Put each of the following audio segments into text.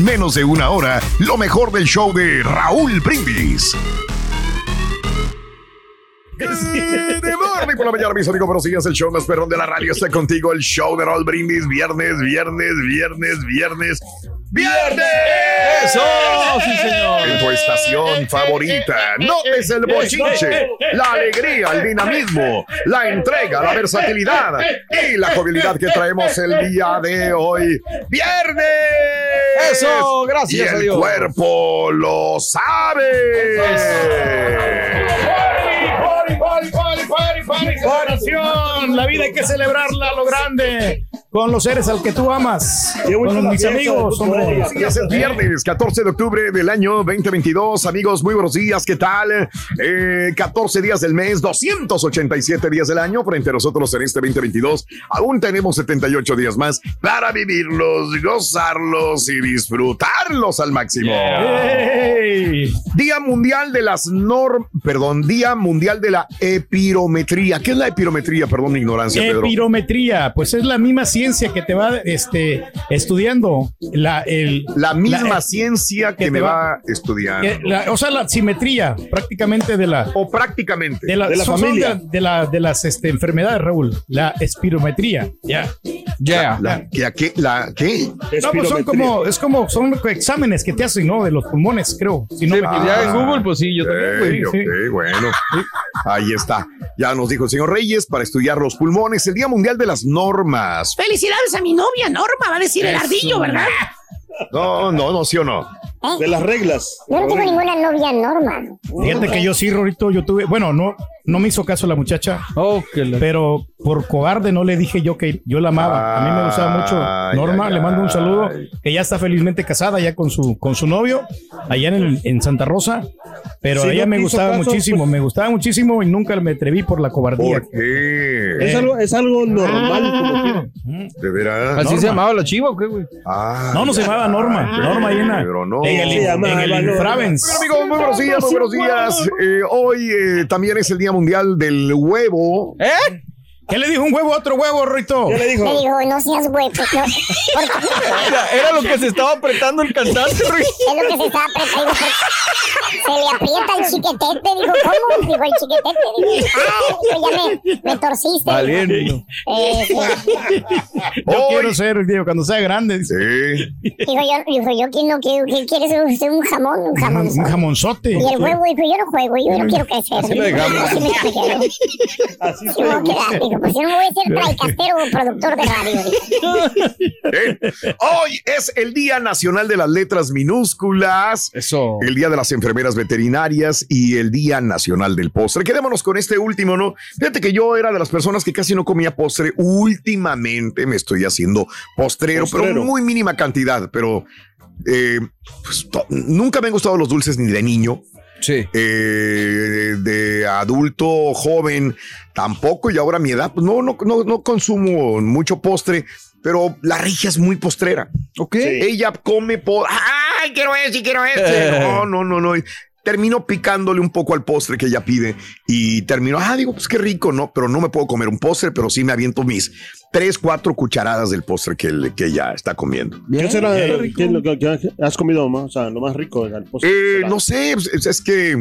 menos de una hora lo mejor del show de Raúl Brindis. De morning por la mañana, mis amigos, buenos días. El show más perrón de la radio está contigo. El show de Raúl Brindis. Viernes, viernes, viernes, viernes. ¡Viernes! ¡Eso! ¡Sí, señor! En tu estación favorita. Notes el bochinche, la alegría, el dinamismo, la entrega, la versatilidad y la jovialidad que traemos el día de hoy. ¡Viernes! ¡Eso! Gracias y el a Dios. cuerpo lo sabe. Oración, la vida hay que celebrarla a lo grande, con los seres al que tú amas, con mis amigos, hombre. Sí, es el viernes 14 de octubre del año 2022. Amigos, muy buenos días. ¿Qué tal? Eh, 14 días del mes, 287 días del año. Frente a nosotros en este 2022, aún tenemos 78 días más para vivirlos, gozarlos y disfrutarlos al máximo. ¡Ey! Día Mundial de las Norm... Perdón, Día Mundial de la Epirometría. ¿Qué es la epirometría? Perdón mi ignorancia, Pedro. Epirometría, pues es la misma ciencia que te va este, estudiando la, el, La misma la- ciencia que, que me va- va estudiando. que- la- o sea, la simetría prácticamente de la, o prácticamente. de la, De la son- son familia. De, de la, de las este, enfermedades, Raúl. La espirometría. Ya. Ya. La, ¿que, a qué? ¿La qué? No, pues son como, es como, son exámenes que te hacen, ¿no? De los pulmones, creo. Si no me equivoco. Ya en Google, pues sí, yo también, güey. Ey, ok, sí. bueno. Ahí está. Ya nos dijo el señor Reyes para estudiar los pulmones, el Día Mundial de las Normas. Felicidades a mi novia Norma, va a decir el ardillo, ¿verdad? No, no, no, sí o no. De las reglas. Yo no tengo ninguna novia Norma. Fíjate que yo sí, Rorito, yo tuve, bueno, no, no me hizo caso la muchacha, Oh, la- pero por cobarde no le dije yo que yo la amaba. A mí me gustaba mucho. Norma, ay, le mando un saludo, que ya está felizmente casada ya con su, con su novio, allá en, el- en Santa Rosa, pero Si a ella no me gustaba caso, muchísimo, pues- me gustaba muchísimo y nunca me atreví por la cobardía. ¿Por qué? Es algo, es algo normal, como quiera. ¿De veras? ¿Así Norma. se llamaba la chiva o qué, güey? Ah, No, no se llamaba Norma, Norma llena. Pero no. En el, Se llamaba en el. Infravens. Bueno, amigos, muy buenos días, muy buenos días. Eh, hoy eh, también es el Día Mundial del Huevo. ¿Eh? ¿Qué le dijo un huevo a otro huevo, Rito? ¿Qué le dijo? Le digo, no seas no, porque Era, era lo que se estaba apretando el cantante, güey. es lo que se estaba apretando. Se le aprieta el chiquetete, dijo, ¿cómo? Dijo el chiquetete, digo, ah, dijo, ya me, me torciste. Valiendo. Eh, sí. Yo Hoy- quiero ser, digo, cuando sea grande. Sí. Dijo yo, dijo yo, ¿quién no quiero? ¿Qué quieres ser un jamón? Un jamón. Un jamonzote. Y el huevo dijo, yo no juego, yo no quiero crecer. Así lo dejamos. Así me expliqué. Así Sí, me voy a quedar, dijo, pues yo no voy a ser traicastero o productor de radio. ¿Eh? Hoy es el Día Nacional de las Letras Minúsculas. Eso. El Día de las Enfermeras Veterinarias y el Día Nacional del Postre. Quedémonos con este último, ¿no? Fíjate que yo era de las personas que casi no comía postre. Últimamente me estoy haciendo postrero, pero muy mínima cantidad. Pero eh, pues, nunca me han gustado los dulces ni de niño. Sí. eh, de adulto joven tampoco y ahora a mi edad pues no, no, no, no consumo mucho postre pero la regia es muy postrera Ok. ella come por ay quiero ese quiero ese no no no no termino picándole un poco al postre que ella pide y termino, ah, digo, pues qué rico, ¿no? Pero no me puedo comer un postre, pero sí me aviento mis tres, cuatro cucharadas del postre que, que ella está comiendo. ¿Qué será qué es lo que, que has comido más? O sea, lo más rico del postre. Eh, ¿Será no sé, es, es que,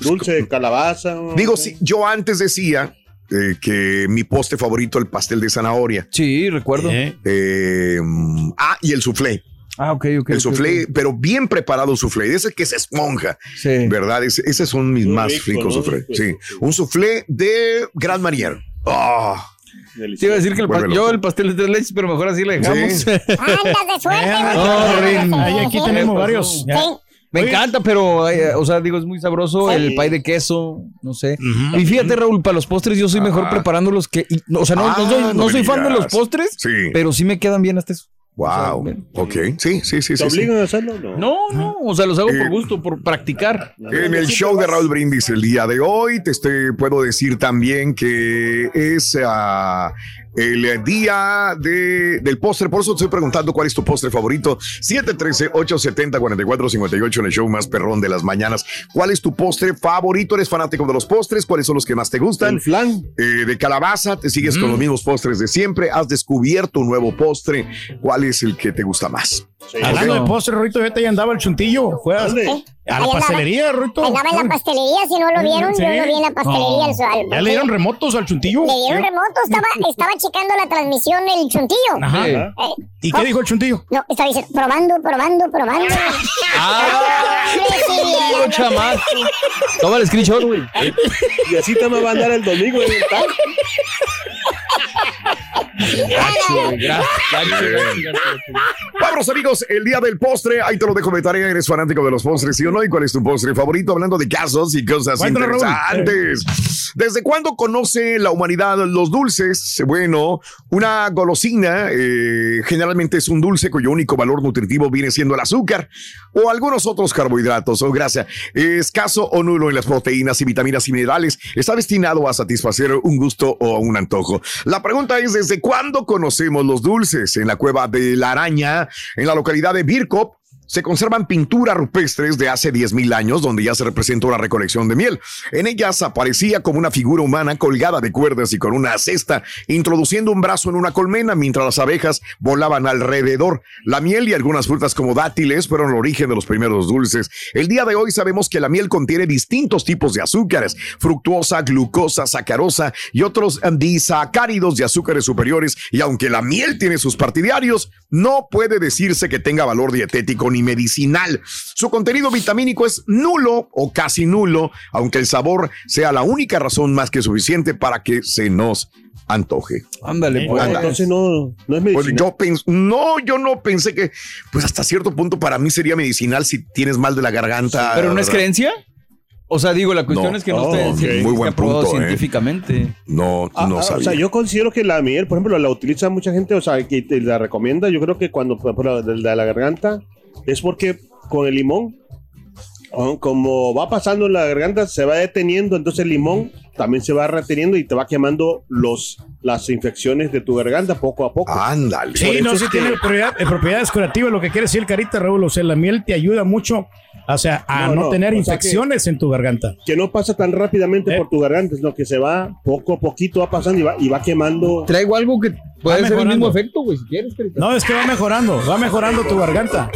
Dulce de calabaza. digo, sí, yo antes decía eh, que mi postre favorito, el pastel de zanahoria. Sí, recuerdo. Eh, Eh, mm, ah, y el soufflé. Ah, ok, ok. el soufflé, pero bien preparado soufflé, ese que se esponja, Sí. ¿verdad? Ese- esos son mis Muy más rico, ricos ¿no? soufflé. Sí, sí. un soufflé de Gran Marnier. Ah, Te iba a decir que el yo el pastel de tres leches, pero mejor así le dejamos. Sí. Andas de suerte, ahí aquí tenemos varios. ya. Me Oye. encanta, pero, eh, o sea, digo, es muy sabroso. Sí. El pay de queso, no sé. Y fíjate, Raúl, para los postres yo soy mejor preparándolos que. y- o sea, no, no Ah, soy, no no me soy fan de los postres, sí. pero sí me quedan bien hasta eso. Wow. o sea, ok. Sí, sí, sí. ¿Te sí, sí. obligan a hacerlo? No. No, no, o sea, los hago Eh, por gusto, por practicar. En el show de Raúl Brindis el día de hoy, te estoy- puedo decir también que es ah, el día de, del postre. Por eso te estoy preguntando cuál es tu postre favorito. 713-870-4458 en el show más perrón de las mañanas. ¿Cuál es tu postre favorito? ¿Eres fanático de los postres? ¿Cuáles son los que más te gustan? El flan. Eh, de calabaza, te sigues con los mismos postres de siempre. ¿Has descubierto un nuevo postre? ¿Cuál es el que te gusta más? Sí. Hablando de postre, Rito, ya te andaba el chuntillo. Fue a, ¿Dónde? A la andaba. pastelería, Rito. Andaba en la pastelería, si no lo vieron, Sí. yo lo vi en la pastelería. al- al- Ya le dieron remotos al chuntillo. Le dieron remoto, estaba, estaba checando la transmisión el chuntillo. Ajá. Eh, ¿Y qué dijo el chuntillo? no, estaba diciendo, probando, probando, probando. ¡Ah! Toma el screenshot, güey. Y así te me va a andar el domingo en el tal. Vámonos amigos, el día del postre, ahí te lo dejo de tarea, eres fanático de los postres, ¿sí o no? ¿Y cuál es tu postre favorito? Hablando de casos y cosas interesantes. ¿Desde cuándo conoce la humanidad los dulces? Bueno, una golosina eh, generalmente es un dulce cuyo único valor nutritivo viene siendo el azúcar o algunos otros carbohidratos o grasa. Escaso o nulo en las proteínas y vitaminas y minerales, está destinado a satisfacer un gusto o un antojo. La pregunta es, ¿desde cuándo conocemos los dulces? En la cueva de la araña, en la localidad de Birkop, se conservan pinturas rupestres de hace 10.000 años donde ya se representa una recolección de miel. En ellas aparecía como una figura humana colgada de cuerdas y con una cesta, introduciendo un brazo en una colmena mientras las abejas volaban alrededor. La miel y algunas frutas como dátiles fueron el origen de los primeros dulces. El día de hoy sabemos que la miel contiene distintos tipos de azúcares, fructuosa, glucosa, sacarosa y otros disacáridos de azúcares superiores. Y aunque la miel tiene sus partidarios, no puede decirse que tenga valor dietético ni medicinal. Su contenido vitamínico es nulo o casi nulo, aunque el sabor sea la única razón más que suficiente para que se nos antoje. Ándale, pues. Anda. Entonces no, no es Pues medicina. yo pens- no, yo no pensé que, pues hasta cierto punto para mí sería medicinal si tienes mal de la garganta. ¿Pero no es creencia? O sea, digo, la cuestión No. es que no Oh, esté ok. científica- Muy buen punto, eh. científicamente. No, Ah, no ah, sabía. O sea, yo considero que la miel, por ejemplo, la utiliza mucha gente, o sea, que te la recomienda. Yo creo que cuando, por ejemplo, de, de la garganta, es porque con el limón, como va pasando en la garganta, se va deteniendo, entonces el limón también se va reteniendo y te va quemando los, las infecciones de tu garganta poco a poco. Ándale. Sí, no, sí que- tiene propiedad- eh, propiedades curativas, lo que quiere decir Carita, Raúl. O sea, la miel te ayuda mucho, o sea, a No, no, no, tener infecciones en tu garganta. Que no pasa tan rápidamente Eh. por tu garganta, sino que se va poco a poquito, va pasando y va, y va quemando. Traigo algo que puede ser el mismo efecto, güey, si quieres, carita. No, es que va mejorando, va mejorando tu garganta.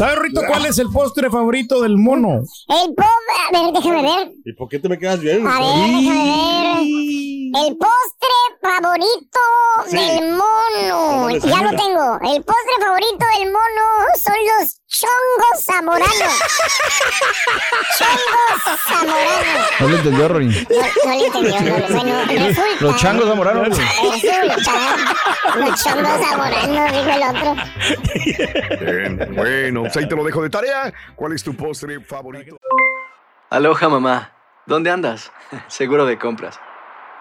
¿Sabes, Rito, cuál es el postre favorito del mono? El pobre, a ver, déjame ver. ¿Y por qué te me quedas bien? A ver, déjame ver. El postre favorito Sí. del mono. ¿Cómo le Ya lo tengo. El postre favorito del mono son los chongos zamoranos. chongos zamoranos. No lo entendió, Rory. No, no le entendió. No, bueno, resulta. Los changos zamoranos. Resulta. Los chongos zamoranos, dijo el otro. Bien, bueno, pues ahí te lo dejo de tarea. ¿Cuál es tu postre favorito? Aloha mamá, ¿dónde andas? Seguro de compras.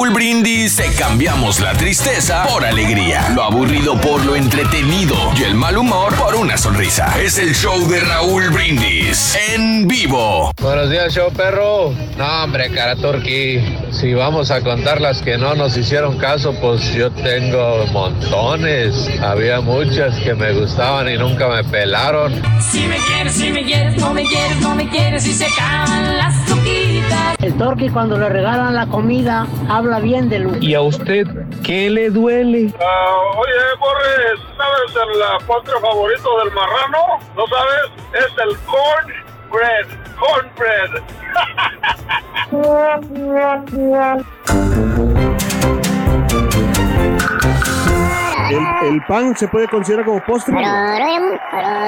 Raúl Brindis te cambiamos la tristeza por alegría, lo aburrido por lo entretenido y el mal humor por una sonrisa. Es el show de Raúl Brindis en vivo. Buenos días, show perro. No, hombre, cara turqui. Si vamos a contar las que no nos hicieron caso, pues yo tengo montones. Había muchas que me gustaban y nunca me pelaron. Si me quieres, si me quieres, no me quieres, no me quieres y se acaban las toquitas. El Torqui cuando le regalan la comida habla bien de Lu. ¿Y a usted qué le duele? Ah, oye, Borre, ¿sabes el postre favorito del marrano? ¿No sabes? Es el corn bread. ¿El, el pan se puede considerar como postre?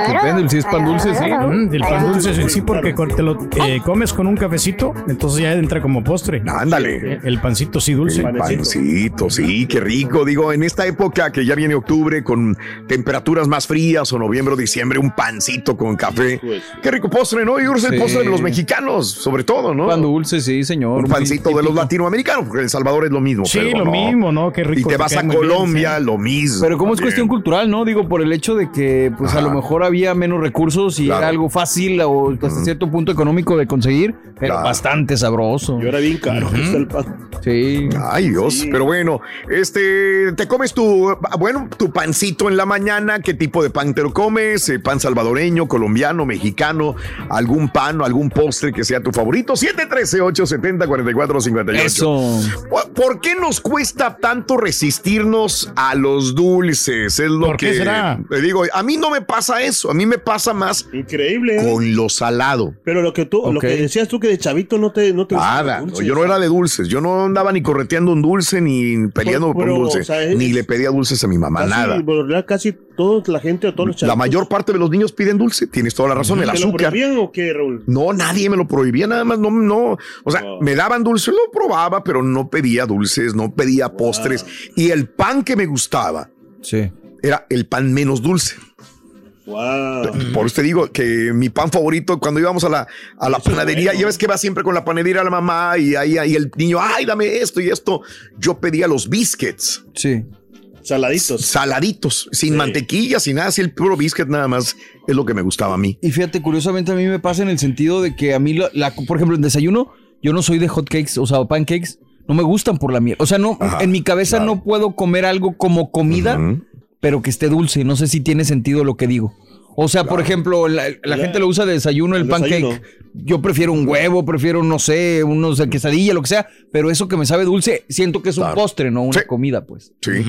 Depende, si es pan dulce, sí. Mm, el pan dulce, sí, sí, porque te lo eh, comes con un cafecito, entonces ya entra como postre. Ándale. El pancito sí dulce. El pancito, sí, qué rico. Digo, en esta época que ya viene octubre con temperaturas más frías o noviembre o diciembre, un pancito con café. Qué rico postre, ¿no? Que es el Sí. postre de los mexicanos, sobre todo, ¿no? Pan dulce, sí, señor. Un pancito de los latinoamericanos, porque en El Salvador es lo mismo. Sí, pero lo no. mismo, ¿no? Qué rico. Y te vas a bien, Colombia, sí. lo mismo. Pero como es cuestión cultural, ¿no? Digo, por el hecho de que pues a lo mejor había menos recursos y Claro. era algo fácil o hasta cierto punto económico de conseguir, pero Claro. bastante sabroso. Y ahora bien caro está el pan. Sí. Ay, Dios. Pero bueno, este, te comes tu, bueno, tu pancito en la mañana. ¿Qué tipo de pan te lo comes? Eh, ¿Pan salvadoreño, colombiano, mexicano? ¿Algún pan o algún postre que sea tu favorito? 713-870-4458. Eso. ¿Por- ¿Por qué nos cuesta tanto resistirnos a los dulces? Es lo ¿Por que qué será? te digo. A mí no me pasa eso. A mí me pasa más Increíble. ¿eh? con lo salado. Pero lo que tú, lo Ok. que decías tú que de chavito no te, no te gustaban Nada, los dulces. yo no era de dulces, yo no andaba ni correteando un dulce ni peleando Pero- por pero, un dulce, o sea, es- ni le pedía dulces a mi mamá, Casi, nada. por lo general, casi toda la gente o todos los La chavitos. mayor parte de los niños piden dulce, tienes toda la razón, el ¿Te lo azúcar. prohibían o qué, Raúl? No, nadie me lo prohibía, nada más, no, no. O sea, Wow. me daban dulce, lo probaba, pero no pedía dulces, no pedía postres. Y el pan que me gustaba Sí. era el pan menos dulce. Wow. Por eso te digo que mi pan favorito, cuando íbamos a la, a la panadería, bueno. ya ves que va siempre con la panadería la mamá y ahí, ahí el niño, ay, dame esto y esto. Yo pedía los biscuits. Sí. Saladitos. saladitos, sin Sí. mantequilla, sin nada, así el puro biscuit nada más es lo que me gustaba a mí. Y fíjate, curiosamente a mí me pasa en el sentido de que a mí, la, la- por ejemplo, en desayuno, yo no soy de hot cakes, o sea, pancakes, no me gustan por la miel. O sea, no, Ajá, en mi cabeza claro. no puedo comer algo como comida, pero que esté dulce. No sé si tiene sentido lo que digo. O sea, por ejemplo, la, la gente lo usa de desayuno, el, el pancake. desayuno. Yo prefiero un huevo, prefiero, no sé, unos de quesadilla, lo que sea, pero eso que me sabe dulce, siento que es un postre, no una Sí. comida, pues. Sí.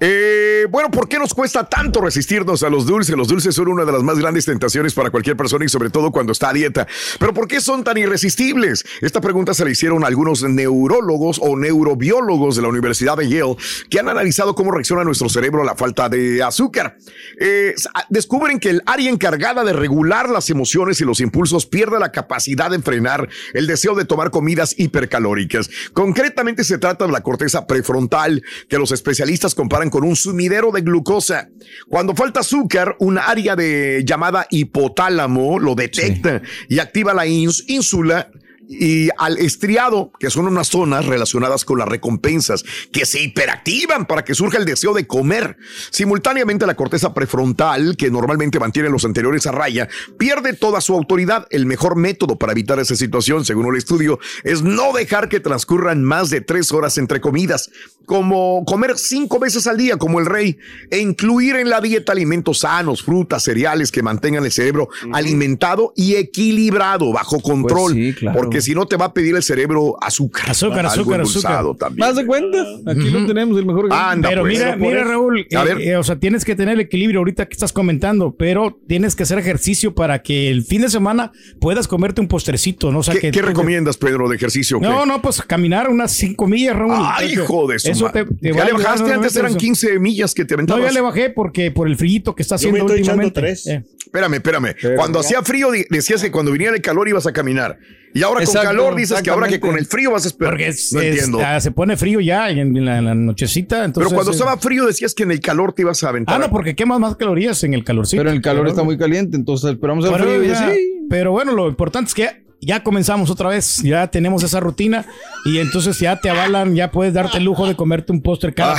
Eh, bueno, ¿por qué nos cuesta tanto resistirnos a los dulces? Los dulces son una de las más grandes tentaciones para cualquier persona y sobre todo cuando está a dieta. Pero ¿por qué son tan irresistibles? Esta pregunta se la hicieron algunos neurólogos o neurobiólogos de la Universidad de Yale que han analizado cómo reacciona nuestro cerebro a la falta de azúcar. Eh, descubren que el área encargada de regular las emociones y los impulsos pierde la capacidad de frenar el deseo de tomar comidas hipercalóricas. Concretamente se trata de la corteza prefrontal, que los especialistas comparan con un sumidero de glucosa. Cuando falta azúcar, un área de llamada hipotálamo lo detecta y activa la ins- ínsula y al estriado, que son unas zonas relacionadas con las recompensas, que se hiperactivan para que surja el deseo de comer. Simultáneamente, la corteza prefrontal, que normalmente mantiene los anteriores a raya, pierde toda su autoridad. El mejor método para evitar esa situación, según el estudio, es no dejar que transcurran más de tres horas entre comidas, como comer cinco veces al día, como el rey, e incluir en la dieta alimentos sanos, frutas, cereales que mantengan el cerebro alimentado y equilibrado, bajo control. Pues sí, claro. Porque porque si no te va a pedir el cerebro azúcar. Azúcar, azúcar, azúcar. también. ¿Más de cuenta? Aquí lo tenemos, el mejor. Anda, pero pues. mira, Por mira eso. Raúl, A eh, ver. eh, o sea, tienes que tener el equilibrio ahorita que estás comentando, pero tienes que hacer ejercicio para que el fin de semana puedas comerte un postrecito, ¿no? O sea, ¿Qué, que qué recomiendas, Pedro, de ejercicio? No, no, pues caminar unas cinco millas, Raúl. Ay, hijo de su Eso madre. te, te ¿Ya le bajaste? Antes eran eso. 15 millas que te No, aventabas. ya le bajé porque por el frío que está Yo me haciendo estoy últimamente. tres. Eh, Espérame, espérame. cuando hacía frío decías que cuando viniera el calor ibas a caminar. Y ahora Exacto, con calor dices que ahora que con el frío vas a esperar. porque es- no es- entiendo. ah, se pone frío ya en, en la, en la nochecita. Entonces, Pero cuando eh, estaba frío decías que en el calor te ibas a aventar. Ah, no, porque quemas más calorías en el calorcito. Pero el calor está muy caliente, entonces esperamos el Pero, frío y ya- así. pero bueno, lo importante es que ya comenzamos otra vez, ya tenemos esa rutina y entonces ya te avalan, ya puedes darte el lujo de comerte un postre cada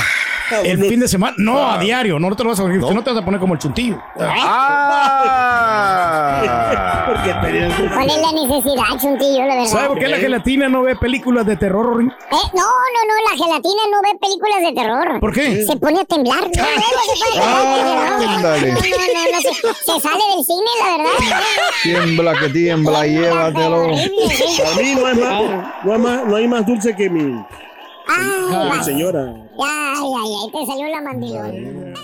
el fin de semana, no a diario, no te lo vas a no. no te vas a poner como el chuntillo. Ah. Porque ¿Cuál es la necesidad, chuntillo, la verdad? ¿Sabes por qué la gelatina no ve películas de terror? Eh, no, no, no, la gelatina no ve películas de terror. ¿Por qué? Se pone a temblar. No, se. No, no, no, no, no, se, se sale del cine, la verdad. Tiembla, que tiembla, Para mí no hay más, no hay más, no hay más dulce que mi, Ay, mi señora. Ay, ay, ay, te salió la mandilón.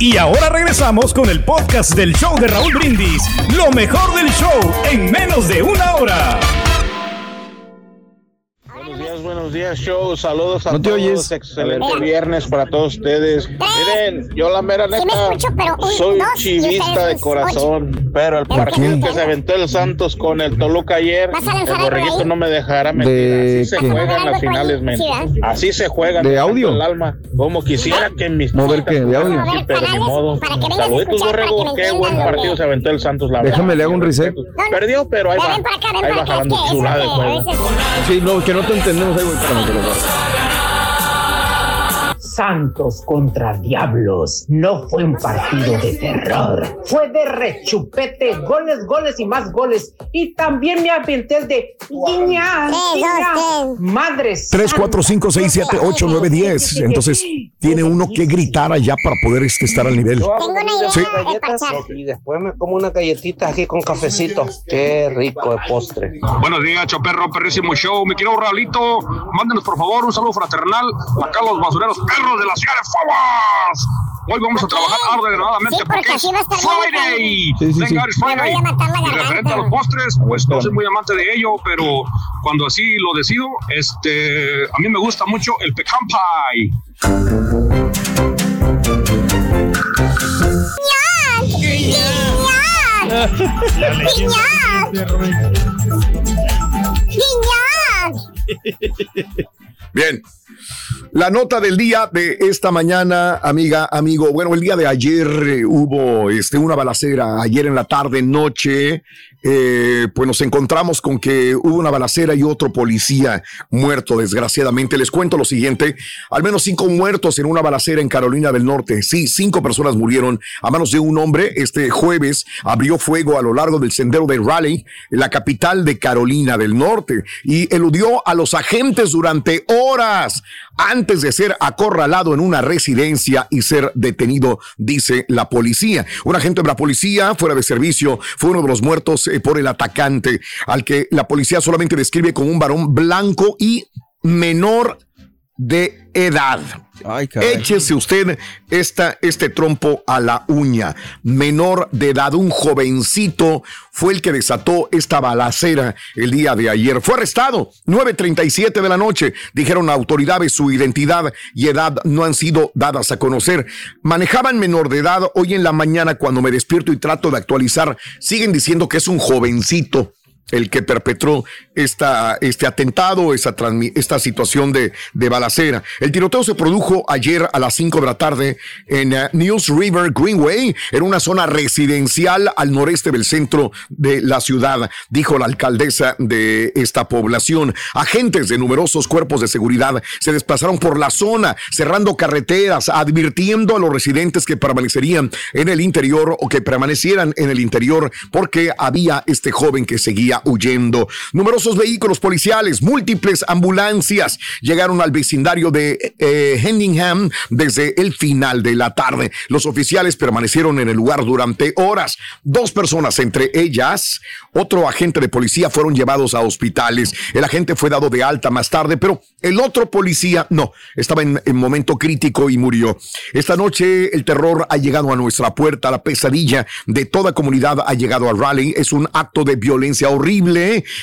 Y ahora regresamos con el podcast del show de Raúl Brindis, lo mejor del show en menos de una hora. Buenos días, buenos días, show. Saludos a No te todos. oyes. Excelente viernes para todos ustedes. Miren, yo la mera Sí me neta escucho, pero un, soy dos, chivista de corazón, pero el partido que se aventó el Santos con el Toluca ayer, ¿Vas a el borreguito no me dejará mentir. ¿De Así se qué? juegan ¿Algo las finales, men. Así se juegan. ¿De audio? El alma. Como quisiera que mis ¿Mover qué? ¿De audio? Sí, pero ni modo. Saluditos, borrego. Qué buen partido se aventó el Santos, la verdad. Déjame le hago un reset. Perdió, pero ahí va. Ahí va jalando chulada de juego. Sí, no, que no te entendemos. Ahí voy, Santos contra Diablos no fue un partido de terror. Fue de rechupete, goles, goles y más goles. Y también me aventé el de guiña. Madres. 3, 4, 5, 6, 7, 8, 9, 10. Entonces tiene uno que gritar allá para poder este, estar al nivel. Tengo una idea Sí. de parchar. Y después me como una galletita aquí con cafecito. Qué rico de postre. Buenos días, Choperro, perrísimo show. Mi querido Raulito, mándenos por favor un saludo fraternal a los basureros perros de la ciudad de. Hoy vamos a trabajar ordenadamente Sí, porque así va a estar bien, Friday. Sí, sí. God it's Me voy Friday. a matar la Y referente a los postres, pues no soy muy amante de ello, pero cuando así lo decido, este, a mí me gusta mucho el pecan pie. Bien. La nota del día de esta mañana, amiga, amigo. Bueno, el día de ayer eh, hubo este, una balacera. Ayer en la tarde, noche, eh, pues nos encontramos con que hubo una balacera y otro policía muerto, desgraciadamente. Les cuento lo siguiente: al menos cinco muertos en una balacera en Carolina del Norte. Sí, cinco personas murieron a manos de un hombre. Este jueves abrió fuego a lo largo del sendero de Raleigh, la capital de Carolina del Norte, y eludió a los agentes durante horas antes de ser acorralado en una residencia y ser detenido, dice la policía. Un agente de la policía fuera de servicio fue uno de los muertos por el atacante, al que la policía solamente describe como un varón blanco y menor de edad. Ay. Échese usted esta, este trompo a la uña. Menor de edad, un jovencito fue el que desató esta balacera el día de ayer. Fue arrestado, 9.37 de la noche. Dijeron autoridades su identidad y edad no han sido dadas a conocer. Manejaban menor de edad. Hoy en la mañana cuando me despierto y trato de actualizar, siguen diciendo que es un jovencito el que perpetró este atentado, esta situación de, de balacera. El tiroteo se produjo ayer a las 5 de la tarde en eh, News River Greenway, en una zona residencial al noreste del centro de la ciudad, dijo la alcaldesa de esta población. Agentes de numerosos cuerpos de seguridad se desplazaron por la zona, cerrando carreteras, advirtiendo a los residentes que permanecerían en el interior o que permanecieran en el interior porque había este joven que seguía huyendo. Numerosos vehículos policiales, múltiples ambulancias llegaron al vecindario de eh, Henningham desde el final de la tarde. Los oficiales permanecieron en el lugar durante horas. Dos personas, entre ellas otro agente de policía, fueron llevados a hospitales. El agente fue dado de alta más tarde, pero el otro policía no, estaba en, en momento crítico y murió. Esta noche el terror ha llegado a nuestra puerta, la pesadilla de toda comunidad ha llegado al rally. Es un acto de violencia horrible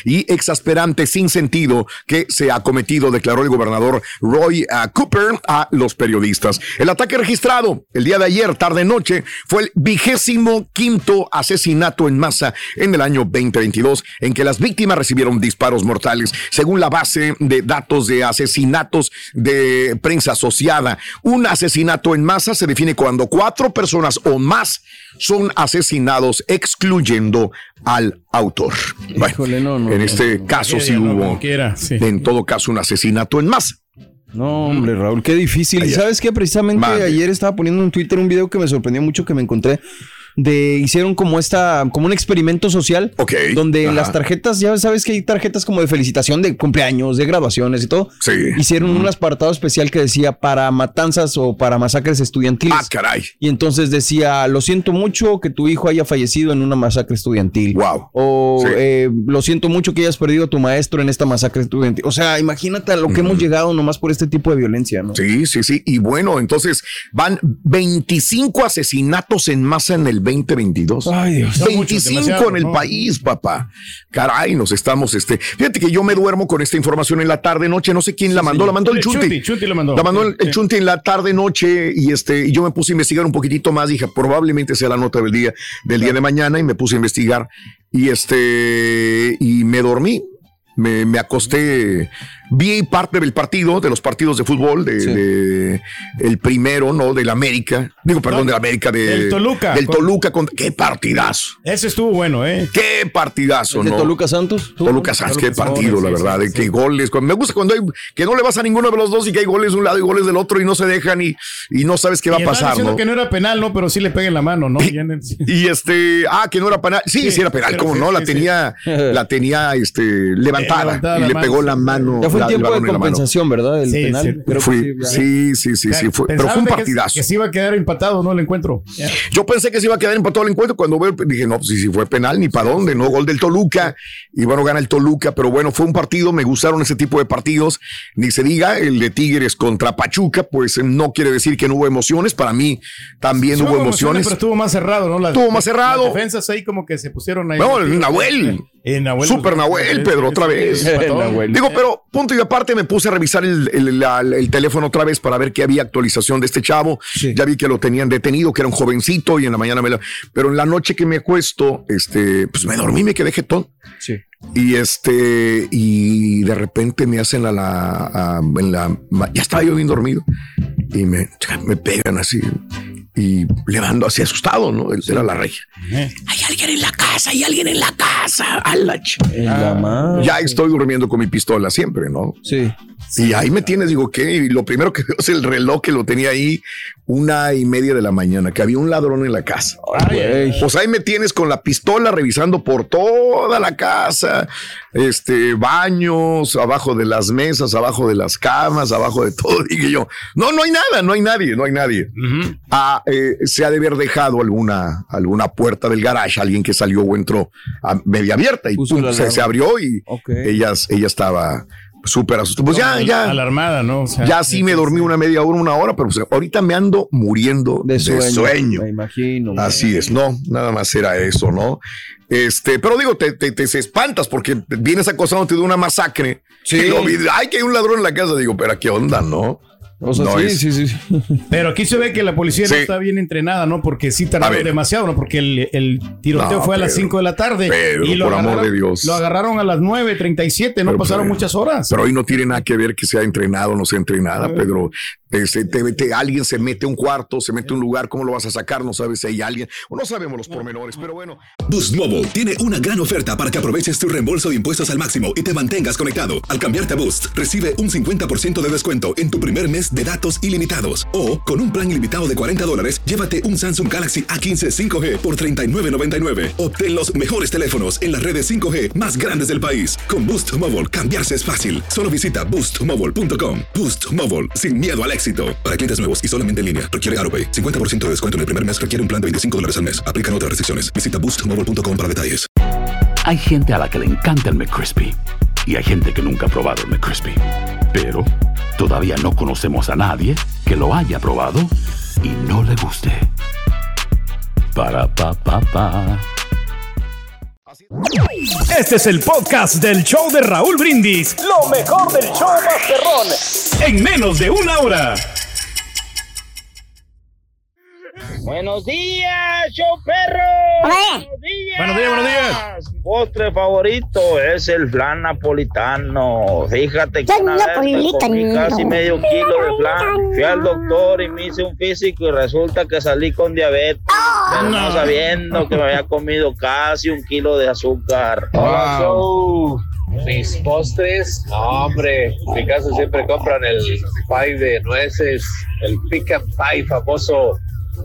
y exasperante sin sentido que se ha cometido, declaró el gobernador Roy uh, Cooper a los periodistas. El ataque registrado el día de ayer, tarde noche, fue el vigésimo quinto asesinato en masa en el año 2022 en que las víctimas recibieron disparos mortales, según la base de datos de asesinatos de prensa asociada. Un asesinato en masa se define cuando cuatro personas o más son asesinados, excluyendo al autor. Bueno, en este caso sí hubo, en todo caso, un asesinato en masa. No, hombre, Raúl, qué difícil. ¿Y sabes qué? Precisamente ayer estaba poniendo en Twitter un video que me sorprendió mucho que me encontré de hicieron como esta como un experimento social donde en las tarjetas ya sabes que hay tarjetas como de felicitación de cumpleaños de graduaciones y todo. Sí. hicieron un apartado especial que decía para matanzas o para masacres estudiantiles ah caray. Y entonces decía lo siento mucho que tu hijo haya fallecido en una masacre estudiantil wow o eh, lo siento mucho que hayas perdido a tu maestro en esta masacre estudiantil o sea imagínate a lo que hemos llegado nomás por este tipo de violencia ¿no? sí sí sí. Y bueno entonces van 25 asesinatos en masa en el 2022. Ay, Dios. 25 en el país, papá. Caray, nos estamos, este. Fíjate que yo me duermo con esta información en la tarde, noche. No sé quién la mandó. La mandó el Chunti. Chunti la mandó. La mandó el, el Chunti en la tarde, noche. Y este, y yo me puse a investigar un poquitito más. Dije, probablemente sea la nota del día, del día de mañana. Y me puse a investigar. Y este, y me dormí. Me, me acosté vi parte del partido, de los partidos de fútbol, de, de el primero, ¿no? Del América. Digo, perdón, del América, de, Del Toluca. Del Toluca. Con, qué partidazo. Ese estuvo bueno, ¿eh? Qué partidazo, ¿El de ¿no? Toluca Santos? Toluca Santos, qué partido, la verdad. sí, que goles. me gusta cuando hay que no le vas a ninguno de los dos y que hay goles de un lado y goles del otro y no se dejan y, y no sabes qué va a Y pasar, diciendo ¿no? que no era penal, ¿no? Pero sí le peguen la mano, ¿no? Y este, ah, que no era penal. Sí, sí, Sí, era penal, ¿cómo sí, no? La tenía, la tenía este, levantada, levantada y le mano, pegó la mano. Ya fue el tiempo de compensación, ¿verdad? El Sí, penal. sí. Creo que Fui- sí, sí, sí, sí, sí, fue, pero fue un partidazo. Que, se iba a quedar empatado, ¿no? El encuentro. Yo pensé que se iba a quedar empatado el encuentro cuando veo, dije, no, pues si fue penal, ni para dónde, no, gol del Toluca, y bueno, gana el Toluca, pero bueno, fue un partido, me gustaron ese tipo de partidos, ni se diga, el de Tigres contra Pachuca, pues eh, no quiere decir que no hubo emociones, para mí también Sí hubo emociones. Pero estuvo más cerrado, ¿no? Estuvo más cerrado. Las defensas ahí como que se pusieron ahí. No, el Nahuel. Eh, Nahuel. Super Nahuel, Pedro, otra vez. Digo, pero punto y aparte me puse a revisar el, el- la- el teléfono otra vez para ver que había actualización de este chavo. Ya vi que lo tenían detenido, que era un jovencito y en la mañana me lo... Pero en la noche que me acuesto, este, pues me dormí, me quedé jetón. Sí. Y este, y de repente me hacen la, a- en la, ya estaba yo bien dormido y me, me pegan así y levando así asustado, ¿no? Era la regia. Hay alguien en la casa, hay alguien en la casa. A la ch- En la madre. ya estoy durmiendo con mi pistola siempre, ¿no? Sí. Y ahí me tienes, digo, ¿qué? Y lo primero que veo es el reloj que lo tenía ahí una y media de la mañana, que había un ladrón en la casa. Pues ahí me tienes con la pistola revisando por toda la casa, este, baños, abajo de las mesas, abajo de las camas, abajo de todo. Dije yo, no, no hay nada, no hay nadie, no hay nadie. Ah, eh, se ha de haber dejado alguna, alguna puerta del garage, alguien que salió o entró a media abierta y pum, se, abrió y Ok. ella, ella estaba súper asustada. Pues ya, ya. Alarmada, ¿no? O sea, Ya sí me dormí una media hora, una hora, pero pues ahorita me ando muriendo de De sueño. Me imagino. Así es, no, nada más era eso, ¿no? Este, pero digo, te, te, te se espantas porque vienes acosándote de una masacre. Sí. Y lo vi- ay, que hay un ladrón en la casa. Digo, pero ¿qué onda, no? O sea, No sí, es- sí, sí, sí. Pero aquí se ve que la policía Sí. no está bien entrenada, ¿no? Porque sí tardaron ver. demasiado, ¿no? Porque el, el tiroteo No, fue a las Pedro. 5 de la tarde. Pedro, y lo por amor agarraron- de Dios. Lo agarraron a las 9.37, no Pero, pasaron muchas horas. Pero hoy no tiene nada que ver que sea entrenado o no sea entrenada, Pedro. Este, te- te- alguien se mete a un cuarto, se mete a un lugar, ¿cómo lo vas a sacar? No sabes si hay alguien, o no sabemos los pormenores, pero bueno. Boost Mobile tiene una gran oferta para que aproveches tu reembolso de impuestos al máximo y te mantengas conectado. Al cambiarte a Boost, recibe un 50% de descuento en tu primer mes de datos ilimitados. O, con un plan ilimitado de 40 dólares, llévate un Samsung Galaxy A15 5G por $39.99. Obtén los mejores teléfonos en las redes 5G más grandes del país. Con Boost Mobile, cambiarse es fácil. Solo visita boostmobile.com. Boost Mobile, sin miedo al éxito. Para clientes nuevos y solamente en línea, requiere AroPay. 50% de descuento en el primer mes requiere un plan de 25 dólares al mes. Aplican otras restricciones. Visita boostmobile.com para detalles. Hay gente a la que le encanta el McCrispy y hay gente que nunca ha probado el McCrispy. Pero todavía no conocemos a nadie que lo haya probado y no le guste. Para pa pa pa. Este es el podcast del show de Raúl Brindis. Lo mejor del show Masterrón. En menos de una hora. Buenos días, show perro. Buenos días. Buenos días, buenos días. Mi postre favorito es el flan napolitano. Fíjate que una vez me comí casi medio kilo de flan. Fui al doctor y me hice un físico y resulta que salí con diabetes. Pero no sabiendo que me había comido casi un kilo de azúcar. Show. Mis postres, no, hombre, en mi casa siempre compran el pie de nueces, el pecan pie famoso.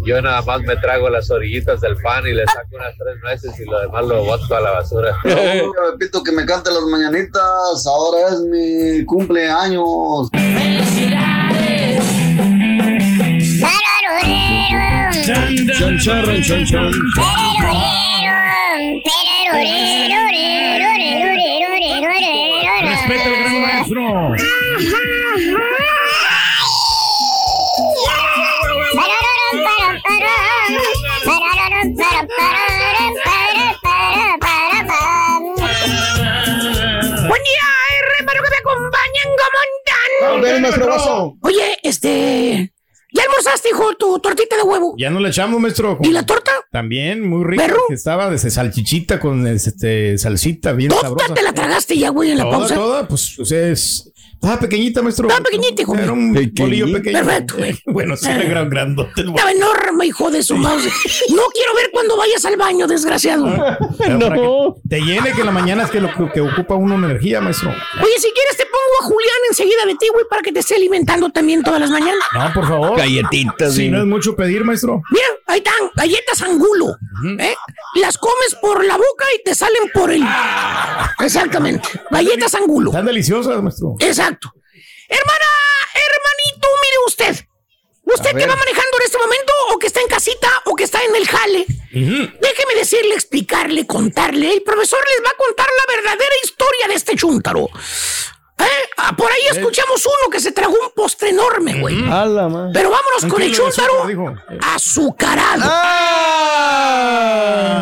Yo nada más me trago las orillitas del pan y le saco unas tres nueces y lo demás lo boto a la basura. Yo repito que me cante las mañanitas, ahora es mi cumpleaños. Chan. Respeta al gran maestro. Maestro. Oye, este. ¿Ya almorzaste, hijo, tu tortita de huevo? Ya no le echamos, maestro. ¿Y la torta? También, muy rica. ¿Perro? que Estaba desde salchichita con este, salsita bien ¿Toda sabrosa. te la tragaste ya, güey, en la toda, pausa? Toda, pues, o sea, es... Estaba pequeñita, maestro. Estaba pequeñita, hijo. Era un bolillo pequeño. Perfecto, güey. Bueno, sí, era gran, grandote. el Estaba enorme, hijo de su mouse. No quiero ver cuando vayas al baño, desgraciado. Para que te llene que en la mañana es que lo que ocupa uno energía, maestro. Oye, si quieres te a Julián enseguida de ti, güey, para que te esté alimentando también todas las mañanas. No, por favor. Galletitas, Si sí. no es mucho pedir, maestro. Mira, ahí están, galletas angulo. ¿eh? Las comes por la boca y te salen por el. Exactamente. Galletas angulo. Están deliciosas, maestro. Exacto. Hermana, hermanito, mire usted. Usted que va manejando en este momento, o que está en casita, o que está en el jale, déjeme decirle, explicarle, contarle. El profesor les va a contar la verdadera historia de este chúntaro. ¿Eh? Ah, Por ahí escuchamos uno que se tragó un postre enorme, güey. La madre. Pero vámonos con el dijo. azucarado. No,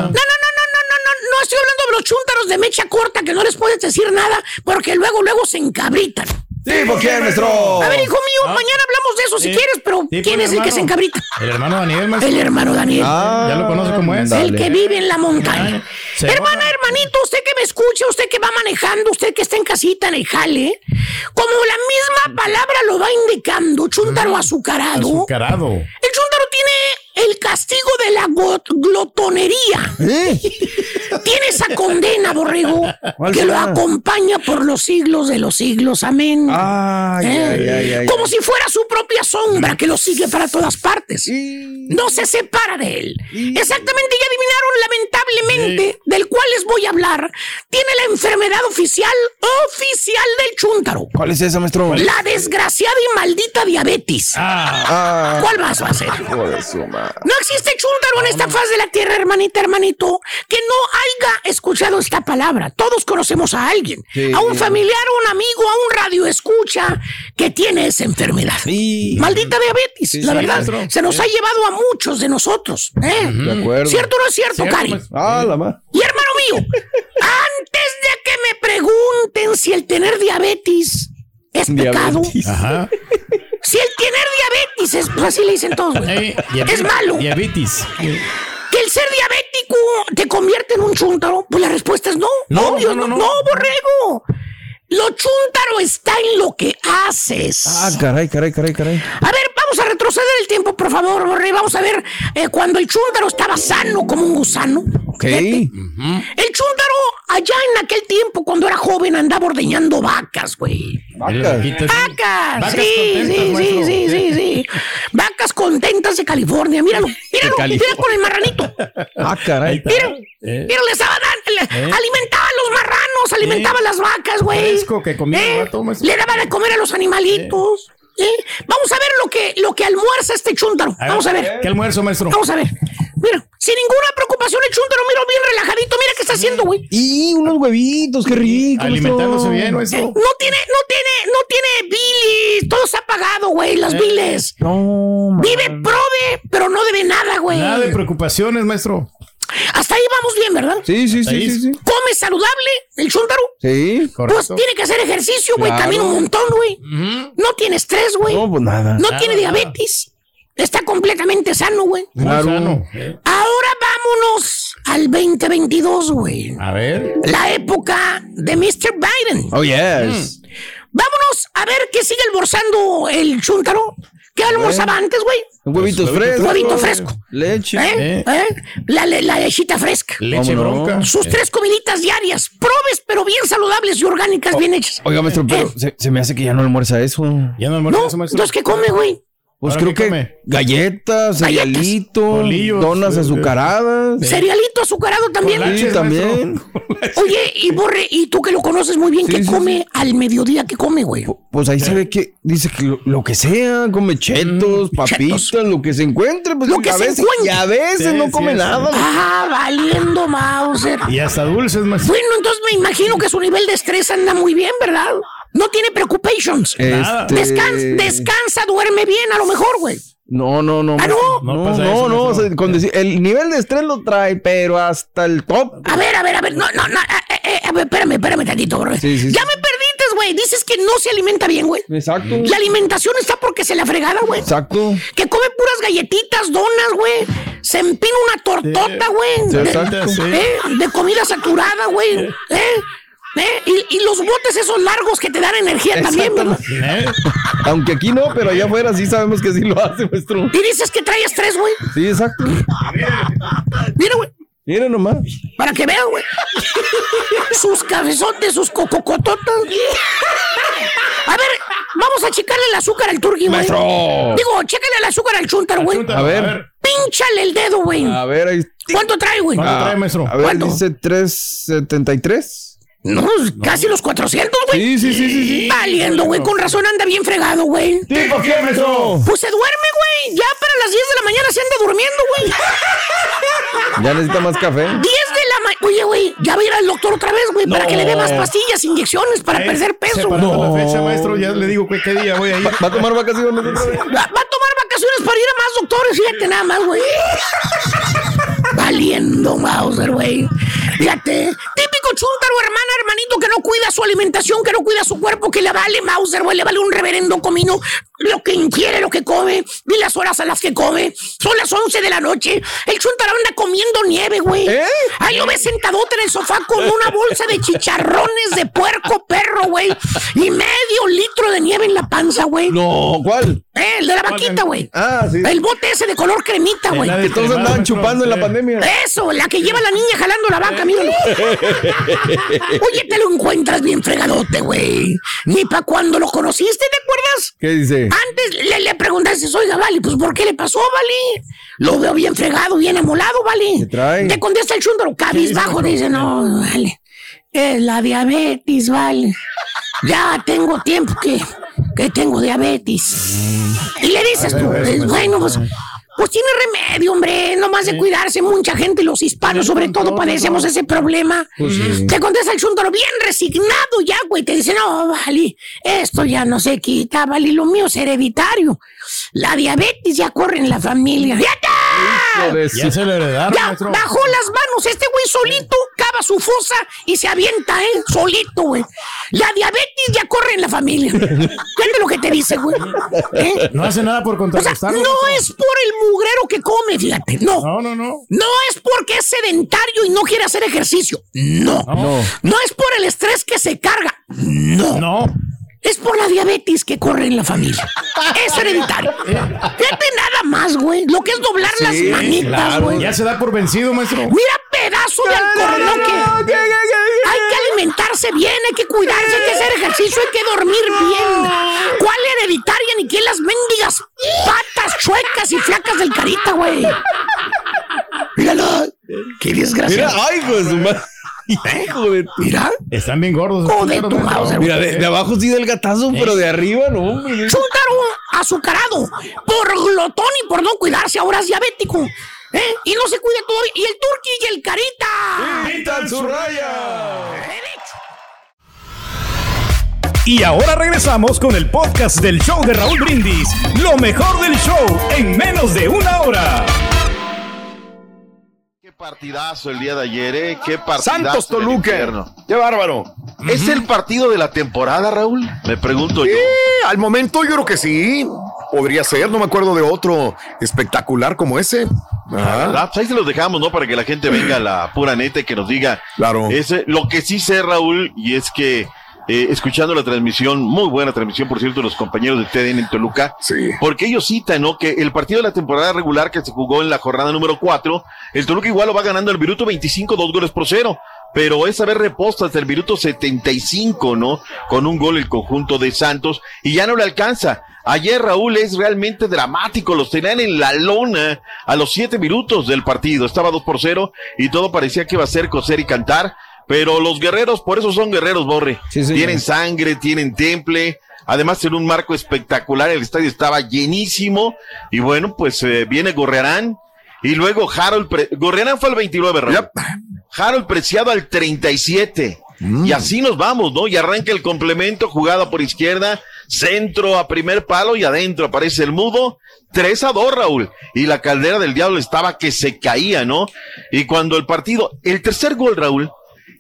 no, no, no, no, no, no, no estoy hablando de los chúntaros de mecha corta que no les puedes decir nada porque luego, luego se encabritan. ¿Tipo quién, maestro? A ver, hijo mío, mañana hablamos de eso si Sí. quieres, pero Sí, ¿quién pues, es el que se encabrita? El hermano Daniel, maestro. El hermano Daniel. ya lo conoce como es. El que vive en la montaña. Hermana, hermanito, usted que me escucha, usted que va manejando, usted que está en casita en el jale, como la misma palabra lo va indicando, chúntaro azucarado. Azucarado. El chúntaro tiene el castigo de la glotonería. Tiene esa condena, borrego, ¿Cuál que lo acompaña por los siglos de los siglos. Amén. Ay, ¿Eh? ay, ay, ay, Como si fuera su propia sombra que lo sigue para todas partes. No se separa de él. Exactamente, ya adivinaron lamentablemente del cual les voy a hablar. Tiene la enfermedad oficial, oficial del chúntaro. ¿Cuál es esa, maestro? La desgraciada y maldita diabetes. Ah. ¿Cuál más va a ser? No existe chúntaro en esta faz de la tierra, hermanita, hermanito, que no haya escuchado esta palabra. Todos conocemos a alguien, Sí. a un familiar, a un amigo, a un radio escucha que tiene esa enfermedad. Maldita diabetes, Sí, la sí, verdad. maestro. Se nos ha llevado a muchos de nosotros. ¿eh? De acuerdo. ¿Cierto o no es cierto, Cierto, Cari? Ah, la ma. Y hermano mío, antes de que me pregunten si el tener diabetes es pecado, Diabetes. Ajá. si el tener diabetes es, pues así le dicen todos, güey, Eh, diabetes- es malo. Diabetes. ¿Que el ser te convierte en un chúntaro? Pues la respuesta es no. No, Obvio, no, no, no, no. no, borrego. Lo chúntaro está en lo que haces. Ah, caray, caray, caray, caray. A ver, vamos a retroceder el tiempo, por favor, borrego. Vamos a ver eh, cuando el chúntaro estaba sano como un gusano. Ok. El chúntaro, allá en aquel tiempo, cuando era joven, andaba ordeñando vacas, güey. Vacas. Vacas. Vacas Sí, sí, sí, sí, sí, sí. Vacas contentas de California. Míralo, míralo. Mira con el marranito. Ah, caray. Mira, Eh. mira, les daba, le- Eh. alimentaba a los marranos, alimentaba a las vacas, güey. Fresco que comía el Eh, vato. Le daba de comer a los animalitos. ¿eh? Vamos a ver lo que, lo que almuerza este chúntaro. Vamos a ver. ¿Qué almuerzo, maestro? Vamos a ver. Mira, sin ninguna preocupación el chúntaro, mira, bien relajadito. Mira qué está haciendo, güey. Y unos huevitos, qué rico. Alimentándose maestro. bien, Eh, maestro. No tiene, no tiene, no tiene bilis. Todo está apagado, güey, las Eh. biles. No, Vive prove, pero no debe nada, güey. Nada de preocupaciones, maestro. Hasta ahí vamos bien, ¿verdad? Sí, sí, sí, sí, sí. Come saludable el chúntaro. Sí. Pues tiene que hacer ejercicio, güey. Claro. Camina un montón, güey. No tiene estrés, güey. No, pues nada. No Nada, tiene nada. diabetes. Está completamente sano, güey. Claro. sano. eh. Ahora vámonos al 2022, güey. A ver. La época de Mr. Biden. Oh, yes. Vámonos a ver qué sigue almorzando el chúntaro. ¿Qué almorzaba antes, güey? Huevitos Pues, frescos. Huevito fresco. Leche. ¿Eh? ¿Eh? La, le- la lechita fresca. Leche bronca. Sus tres comiditas diarias. Probes, pero bien saludables y orgánicas, bien hechas. Oiga, maestro, pero Eh. se, se me hace que ya no almuerza eso. ¿Ya no almuerza No, eso, maestro? entonces, ¿qué come, güey? Pues ¿Ahora creo que come? galletas, cerealito, Bolillos, donas eh, azucaradas. Cerealito azucarado también. Sí, también. Oye, y Borre, y tú que lo conoces muy bien, Sí, ¿qué sí, come al mediodía? ¿Qué come, güey? Pues ahí se ve que dice que lo, lo que sea, come chetos, papitas, lo que se encuentre. Pues Lo que a se veces, encuentre. Y a veces Sí, no come sí. nada. Ah, valiendo Mauser. Y hasta dulces, maestro. Bueno, entonces me imagino que su nivel de estrés anda muy bien, ¿verdad? No tiene preocupations. Este- Descansa, descansa, duerme bien, a lo mejor, güey. No, no, no. Ah, no. No, No no, pasa no. eso, o maestro. sea, con decir- el nivel de estrés lo trae, pero hasta el top. A ver, a ver, a ver. No, no, no. eh, eh, a ver, espérame, espérame tantito, bro. Sí, sí, ya sí. me perdiste, güey. Dices que no se alimenta bien, güey. Exacto. La alimentación está porque se la fregada, güey. Exacto. Que come puras galletitas, donas, güey. Se empina una tortota, güey. Sí, de. ¿eh? de comida saturada, güey. ¿Eh? ¿Eh? Y, y los botes esos largos que te dan energía también, ¿verdad? ¿Eh? Aunque aquí no, pero allá afuera sí sabemos que sí lo hace, maestro. Y dices que trae estrés, güey. Sí, exacto. Mira, güey. Miren nomás. Para que vean, güey. Sus cabezotes, sus cococototas. A ver, vamos a checarle el azúcar al turqui, güey. Maestro. Digo, chécale el azúcar al chúntaro, güey. A ver. Pínchale el dedo, güey. A ver, ahí. ¿Cuánto trae, güey? ¿Cuánto trae, maestro? A ver, ¿Cuánto? dice 373. No, casi los 400, güey. Sí, sí, sí, sí, sí. Valiendo, güey. Con razón anda bien fregado, güey. ¿Tipo qué, maestro? Pues se duerme, güey. Ya para las 10 de la mañana se anda durmiendo, güey. Ya necesita más café. 10 de la mañana. Oye, güey, ya va a ir al doctor otra vez, güey, para que le dé más pastillas, inyecciones para Eh, perder peso. No. la fecha, maestro. Ya le digo que qué día voy a ir. ¿Va a tomar vacaciones otra vez? Va, va a tomar vacaciones para ir a más doctores, fíjate nada más, güey. Valiendo Mauser, güey. Fíjate. Típico chúntaro, hermana, hermanito, que no cuida su alimentación, que no cuida su cuerpo, que le vale Mauser, güey, le vale un reverendo comino lo que ingiere, lo que come, y las horas a las que come. Son las 11 de la noche. El chúntaro anda comiendo nieve, güey. ¿Eh? Ahí lo ves sentadote en el sofá con una bolsa de chicharrones de puerco perro, güey. Y medio litro de nieve en la panza, güey. No, ¿cuál? Eh, el de la vaquita, güey. Ah, sí. El bote ese de color cremita, güey. Que todos andaban chupando en la pandemia. Eso, la que lleva la niña jalando la vaca, míralo. Oye, te lo encuentras bien fregadote, güey. Ni pa' cuando lo conociste, ¿te acuerdas? ¿Qué dice? Antes le, le preguntaste, oiga, Vale, pues ¿por qué le pasó, Vale? Lo veo bien fregado, bien amolado, Vale. ¿Qué trae? Te contesta el chúndaro, cabizbajo, dice, no, Vale. Es la diabetes, Vale. Ya tengo tiempo que, que tengo diabetes. Y le dices tú, eh, bueno, pues, pues tiene remedio, hombre. No más de cuidarse. Mucha gente, los hispanos sobre todo, padecemos ese problema. Te contesta el chúndaro bien resignado ya, güey. Te dice, no, vale, esto ya no se quita, vale, lo mío es hereditario. La diabetes ya corre en la familia. ¡Ya Ya se le heredaron, Ya maestro. bajó las manos. Este güey solito su fosa y se avienta, ¿eh? Solito, güey. La diabetes ya corre en la familia. Fíjate lo que te dice, güey. ¿Eh? No hace nada por O sea, contrarrestarlo. no es por el mugrero que come, fíjate. No. No, no, no. No es porque es sedentario y no quiere hacer ejercicio. No. No. No es por el estrés que se carga. No. No. Es por la diabetes que corre en la familia. Es hereditario. Fíjate nada más, güey. Lo que es doblar las manitas, Claro, güey. ya se da por vencido, maestro. Mira pedazo de alcornoque. Hay que alimentarse bien, hay que cuidarse, hay que hacer ejercicio, hay que dormir bien. ¿Cuál hereditaria ni qué las mendigas patas chuecas y flacas del carita, güey? Míralo. Qué desgracia. Mira, ay, pues, su madre. Hijo de... Mira. Están bien gordos. Hijo de tu Mira, de, de abajo sí del gatazo, pero de arriba no, hombre. Chuntaro azucarado por glotón y por no cuidarse, ahora es diabético. ¿eh? Y no se cuida todo. Y el turqui y el carita. ¡Pintan su raya! Y ahora regresamos con el podcast del show de Raúl Brindis. Lo mejor del show en menos de una hora. Partidazo el día de ayer, ¿eh? Qué partidazo. Santos Toluca. ¡Qué bárbaro! ¿Es el partido de la temporada, Raúl? Me pregunto yo. Sí, al momento yo creo que sí. Podría ser, no me acuerdo de otro espectacular como ese. Ajá. Ah, pues ahí se los dejamos, ¿no? Para que la gente venga a la pura neta y que nos diga. Claro. Ese, lo que sí sé, Raúl, y es que eh, escuchando la transmisión, muy buena transmisión, por cierto, de los compañeros de TDN en Toluca, Sí. porque ellos citan, ¿no? Que el partido de la temporada regular que se jugó en la jornada número 4, el Toluca igual lo va ganando el minuto 25, dos goles por cero. Pero esa vez reposta hasta el minuto 75, ¿no? Con un gol el conjunto de Santos y ya no le alcanza. Ayer Raúl es realmente dramático, los tenían en la lona a los siete minutos del partido, estaba dos por cero y todo parecía que iba a ser coser y cantar, pero los guerreros, por eso son guerreros, Borre. tienen sangre, tienen temple, además en un marco espectacular, el estadio estaba llenísimo y bueno, pues eh, viene Gorrearán y luego Harold, Pre- Gorrearán fue al 29, Raúl. Harold Preciado al 37. Y así nos vamos, ¿no? Y arranca el complemento, jugada por izquierda, centro a primer palo y adentro aparece el mudo. 3 a 2, Raúl. Y la caldera del diablo estaba que se caía, ¿no? Y cuando el partido, el tercer gol, Raúl,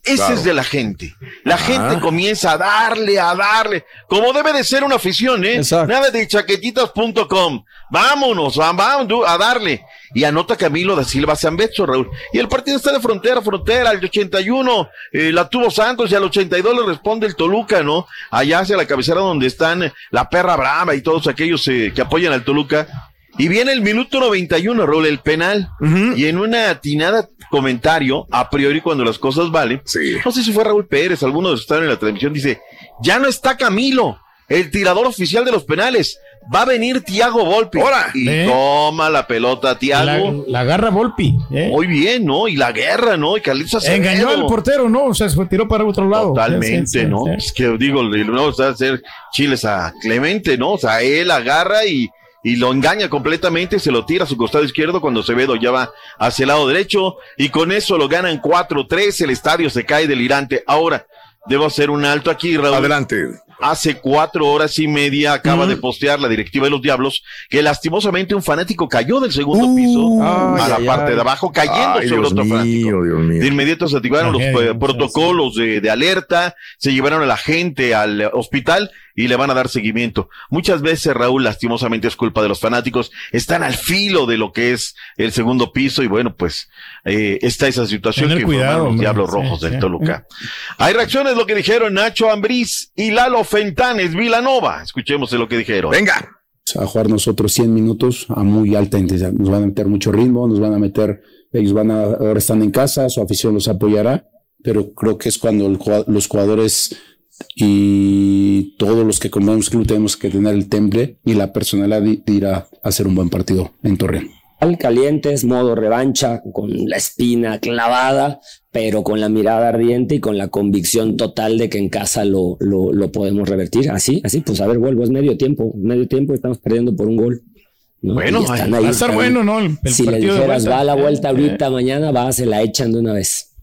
ese Claro. es de la gente. La gente comienza a darle, a darle, como debe de ser una afición, ¿eh? Nada de chaquetitas.com. Vámonos, va- vamos a darle. Y anota Camilo da Silva Zambezo, Raúl. Y el partido está de frontera a frontera. Al 81 eh, la tuvo Santos y al 82 le responde el Toluca, ¿no? Allá hacia la cabecera donde están la perra brava y todos aquellos eh, que apoyan al Toluca. Y viene el minuto 91, Raúl, el penal. Y en una atinada comentario, a priori cuando las cosas valen, no sé si fue Raúl Pérez, alguno de los que estaban en la televisión, dice, ya no está Camilo, el tirador oficial de los penales. Va a venir Tiago Volpi. Y ¿Eh? toma la pelota, Tiago. La, la agarra Volpi. ¿eh? Muy bien, ¿no? Y la guerra, ¿no? Y Carlitos Acevedo. Engañó al portero, ¿no? O sea, se tiró para otro lado. Totalmente, Sí, sí, sí, ¿no? sí. Es que digo, el- no o sea, hacer chiles a Clemente, ¿no? O sea, él agarra y, y lo engaña completamente, se lo tira a su costado izquierdo cuando Acevedo ya va hacia el lado derecho y con eso lo ganan 4-3, el estadio se cae delirante. Ahora, debo hacer un alto aquí, Raúl. Adelante. Hace cuatro horas y media acaba de postear la directiva de los Diablos que lastimosamente un fanático cayó del segundo piso a la ay, parte ay. de abajo, cayendo Ay, sobre Dios otro mío, fanático. Dios mío. De inmediato se activaron los eh, protocolos de, de alerta, se llevaron a la gente al hospital y le van a dar seguimiento. Muchas veces, Raúl, lastimosamente es culpa de los fanáticos, están al filo de lo que es el segundo piso y bueno, pues eh, está esa situación Tener que cuidado, informaron los. Diablos Rojos sí. del Toluca. Hay reacciones, lo que dijeron Nacho Ambriz y Lalo Fentanes Vilanova. Escuchemos lo que dijeron. Venga. a jugar nosotros 100 minutos a muy alta intensidad. Nos van a meter mucho ritmo, nos van a meter, ellos van a, ahora están en casa, su afición los apoyará, pero creo que es cuando el los jugadores y todos los que comemos club tenemos que tener el temple y la personalidad de, ir a, hacer un buen partido en Torreón. Al calientes, modo revancha, con la espina clavada, pero con la mirada ardiente y con la convicción total de que en casa lo, lo, lo podemos revertir. Así, así, pues a ver, vuelvo, es medio tiempo, medio tiempo, estamos perdiendo por un gol. ¿no? Bueno, están va a estar bueno, ¿no? El- el si le dijeras, va a la vuelta Eh, ahorita, mañana, va, se la echan de una vez.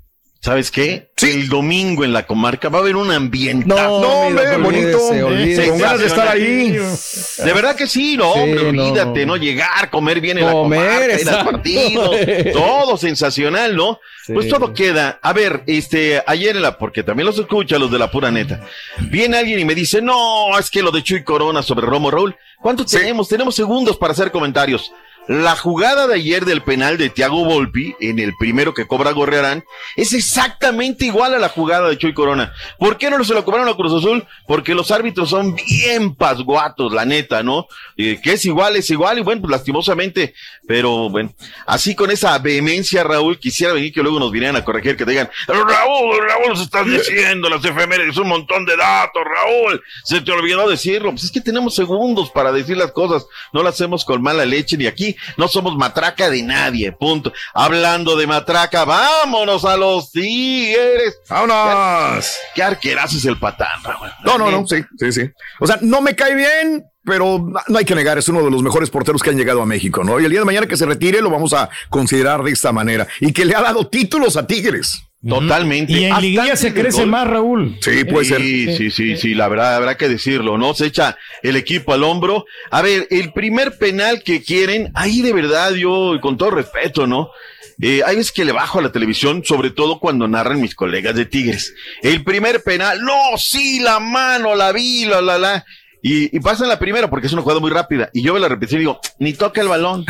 ¿Sabes qué? El domingo en la comarca va a haber un ambiente. No, hombre, bonito. Con ganas de estar ahí. De verdad que sí, no, Sí, hombre, no. olvídate, ¿no? Llegar, comer bien en la comarca, ir al partido, todo sensacional, ¿no? Sí. Pues todo queda. A ver, este, ayer en la, porque también los escucha los de la pura neta. Viene alguien y me dice, no, es que lo de Chuy Corona sobre Romo Raúl. ¿Cuánto tenemos? Tenemos segundos para hacer comentarios. La jugada de ayer del penal de Thiago Volpi, en el primero que cobra Gorrearán, es exactamente igual a la jugada de Chuy Corona. ¿Por qué no se lo cobraron a Cruz Azul? Porque los árbitros son bien pasguatos, la neta, ¿no? Eh, que es igual, es igual, y bueno, pues lastimosamente, pero bueno, así con esa vehemencia, Raúl, quisiera venir que luego nos vinieran a corregir, que digan, Raúl, Raúl, nos estás diciendo las efemérides, un montón de datos, Raúl, se te olvidó decirlo. Pues es que tenemos segundos para decir las cosas, no las hacemos con mala leche ni aquí, no somos matraca de nadie, punto. Hablando de matraca, vámonos a los tigres. ¡Vámonos! Qué arquerazo es el patán, Raúl. No, no, no, sí, sí, sí. O sea, no me cae bien, pero no hay que negar, es uno de los mejores porteros que han llegado a México, ¿no? Y el día de mañana que se retire lo vamos a considerar de esta manera. Y que le ha dado títulos a Tigres. Totalmente. Y en Hasta liguilla se crece gol. más, Raúl. Sí, puede ser. Sí, sí, sí, sí, la verdad, habrá que decirlo, ¿no? Se echa el equipo al hombro. A ver, el primer penal que quieren, ahí de verdad, yo, con todo respeto, ¿no? Eh, hay veces que le bajo a la televisión, sobre todo cuando narran mis colegas de Tigres. El primer penal, no, sí, la mano, la vi, la, la, la. Y, y pasan la primera porque es una jugada muy rápida. Y yo veo la repetición y digo, ni toca el balón.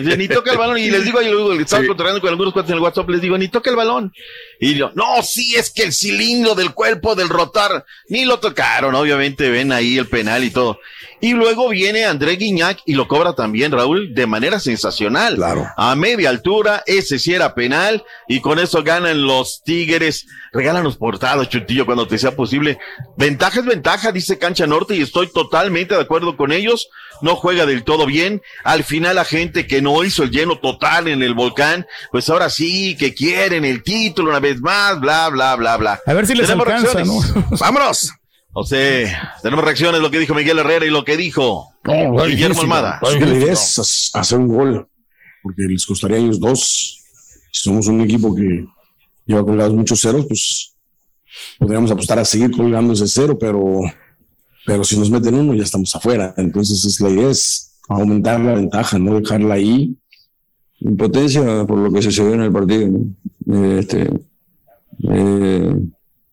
Dice, ni toca el balón. Y les digo, yo luego estaba Sí. controlando con algunos cuates en el WhatsApp, les digo, ni toca el balón. Y yo, no, sí, es que el cilindro del cuerpo del rotar, ni lo tocaron. Obviamente ven ahí el penal y todo. Y luego viene André Guiñac y lo cobra también, Raúl, de manera sensacional. Claro. A media altura, ese sí era penal. Y con eso ganan los Tigres. Regálanos portadas, Chutillo, cuando te sea posible. Ventaja es ventaja, dice Cancha Norte, y estoy totalmente de acuerdo con ellos. No juega del todo bien. Al final la gente que no hizo el lleno total en el volcán, pues ahora sí, que quieren el título una vez más, bla, bla, bla, bla. A ver si les alcanza. ¿no? ¡Vámonos! O sea, tenemos reacciones, lo que dijo Miguel Herrera y lo que dijo Guillermo Almada. La idea es hacer un gol, porque les costaría a ellos dos. Si somos un equipo que lleva colgados muchos ceros, pues podríamos apostar a seguir colgando ese cero, pero, pero si nos meten uno ya estamos afuera. Entonces es, la idea es aumentar la ventaja, no dejarla ahí. Impotencia por lo que sucedió en el partido. ¿no? Este, eh,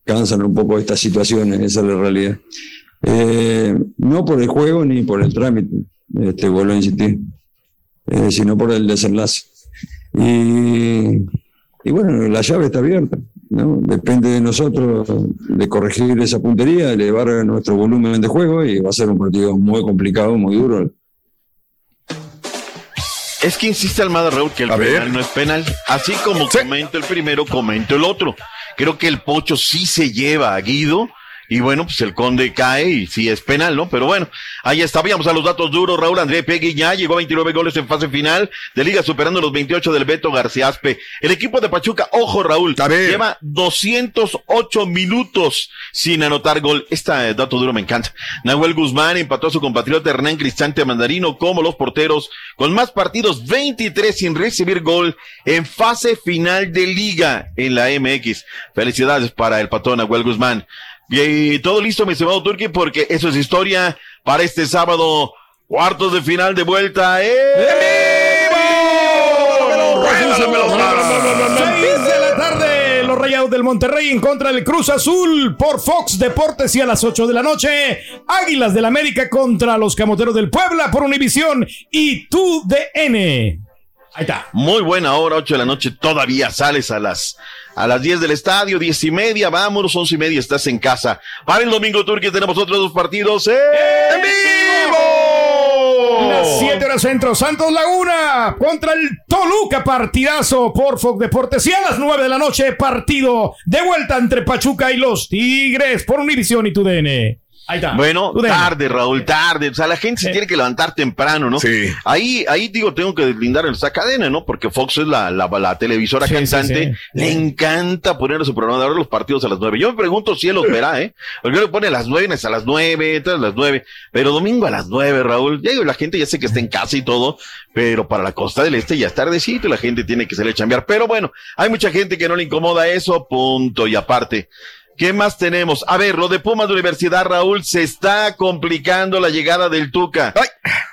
cansan un poco estas situaciones, esa es la realidad. Eh, no por el juego ni por el trámite, este, vuelvo a insistir, eh, sino por el desenlace. Y, y bueno, la llave está abierta, ¿no? Depende de nosotros de corregir esa puntería, elevar nuestro volumen de juego y va a ser un partido muy complicado, muy duro. Es que insiste Almada Raúl que el A ver. penal no es penal. Así como comento el primero, comento el otro. Creo que el Pocho sí se lleva a Guido. Y bueno, pues el Conde cae y sí es penal, ¿no? Pero bueno, ahí está. Vamos a los datos duros. Raúl André Pegui ya llegó a 29 goles en fase final de liga, superando los 28 del Beto García Aspe. El equipo de Pachuca, ojo Raúl, lleva 208 minutos sin anotar gol. Este dato duro me encanta. Nahuel Guzmán empató a su compatriota Hernán Cristante Mandarino como los porteros con más partidos, 23 sin recibir gol en fase final de liga en la MX. Felicidades para el patón Nahuel Guzmán. Y todo listo, mi estimado Turki, porque eso es historia para este sábado, cuartos de final de vuelta. ¡Eh! Seis de la tarde, los Rayados del Monterrey en contra del Cruz Azul por Fox Deportes y a las 8 de la noche, Águilas del América contra los Camoteros del Puebla por Univisión y tu DN. Ahí está. Muy buena hora, 8 de la noche, todavía sales a las a las 10 del estadio, 10 y media, vámonos, 11 y media, estás en casa. Para el domingo, Turquía, tenemos otros dos partidos en vivo. Las 7 horas centro, Santos Laguna contra el Toluca, partidazo por Fox Deportes. Y a las 9 de la noche, partido de vuelta entre Pachuca y los Tigres por Univisión y tu DN. Ahí está. Bueno, tarde, Raúl, tarde. O sea, la gente se tiene que levantar temprano, ¿no? Sí. Ahí, ahí digo, tengo que deslindar esa cadena, ¿no? Porque Fox es la, la, la televisora Sí, cantante. sí. Le encanta poner su programa de ahora los partidos a las nueve. Yo me pregunto si él los verá, ¿eh? Porque él pone a las nueve, es a las nueve, todas las nueve. Pero domingo a las nueve, Raúl. Ya digo, la gente ya sé que está en casa y todo, pero para la costa del este ya es tardecito y la gente tiene que salir a chambear. Pero bueno, hay mucha gente que no le incomoda eso, punto. Y aparte, ¿Qué más tenemos? A ver, lo de Pumas de Universidad, Raúl, se está complicando la llegada del Tuca.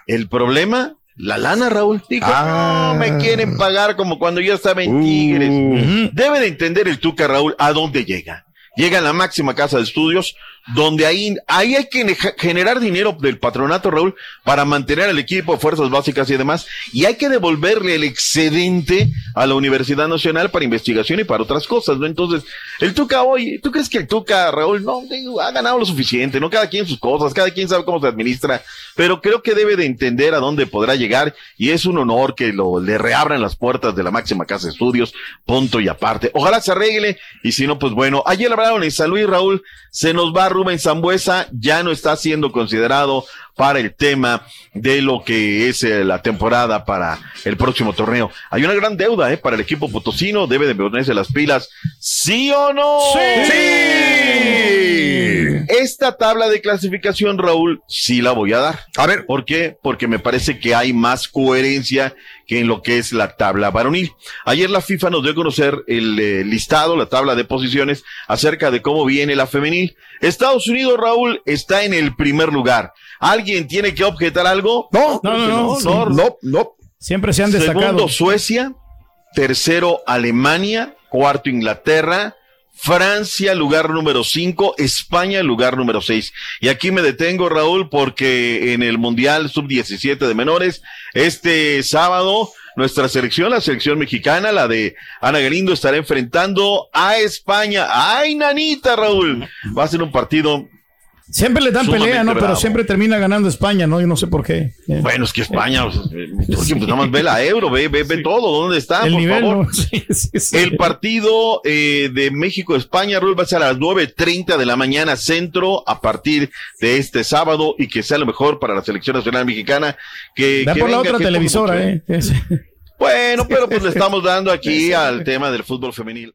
El problema, la lana, Raúl. Dijo, Ah. no me quieren pagar como cuando yo estaba en Uh. Tigres. Debe de entender el Tuca, Raúl, a dónde llega. Llega a la máxima casa de estudios, donde ahí, hay que ne- generar dinero del patronato, Raúl, para mantener al equipo, fuerzas básicas y demás, y hay que devolverle el excedente a la Universidad Nacional para investigación y para otras cosas, ¿no? Entonces, el Tuca hoy, ¿tú crees que el Tuca, Raúl, no, ha ganado lo suficiente, ¿no? Cada quien sus cosas, cada quien sabe cómo se administra, pero creo que debe de entender a dónde podrá llegar, y es un honor que lo, le reabran las puertas de la máxima casa de estudios, punto y aparte. Ojalá se arregle, y si no, pues bueno, ayer hablaron en San Luis, Raúl, se nos va Rubén Zambuesa, ya no está siendo considerado para el tema de lo que es eh, la temporada para el próximo torneo. Hay una gran deuda, eh, para el equipo potosino, debe de ponerse las pilas, ¿sí o no? Esta tabla de clasificación, Raúl, sí la voy a dar. A ver. ¿Por qué? Porque me parece que hay más coherencia que en lo que es la tabla varonil. Ayer la FIFA nos dio a conocer el eh, listado, la tabla de posiciones acerca de cómo viene la femenil. Estados Unidos, Raúl, está en el primer lugar. ¿Alguien tiene que objetar algo? No, No, no, no, no, no, no. Siempre se han destacado. Segundo, Suecia. Tercero, Alemania. Cuarto, Inglaterra. Francia, lugar número 5, España, lugar número 6. Y aquí me detengo, Raúl, porque en el Mundial Sub-17 de menores, este sábado, nuestra selección, la selección mexicana, la de Ana Galindo, estará enfrentando a España. ¡Ay, nanita, Raúl! Va a ser un partido Siempre le dan pelea, ¿no? Pero siempre termina ganando España, ¿no? Yo no sé por qué. Eh. Bueno, es que España, o sea, eh, pues nada más ve la euro, ve, ve, ve todo, ¿dónde está? El por nivel, favor? ¿no? Sí, sí, sí. El partido eh, de México-España, Raúl, va a ser a las 9.30 de la mañana centro a partir de este sábado y que sea lo mejor para la selección nacional mexicana. Que, Da que por la otra televisora, ¿eh? Bueno, pero pues le estamos dando aquí al tema del fútbol femenil.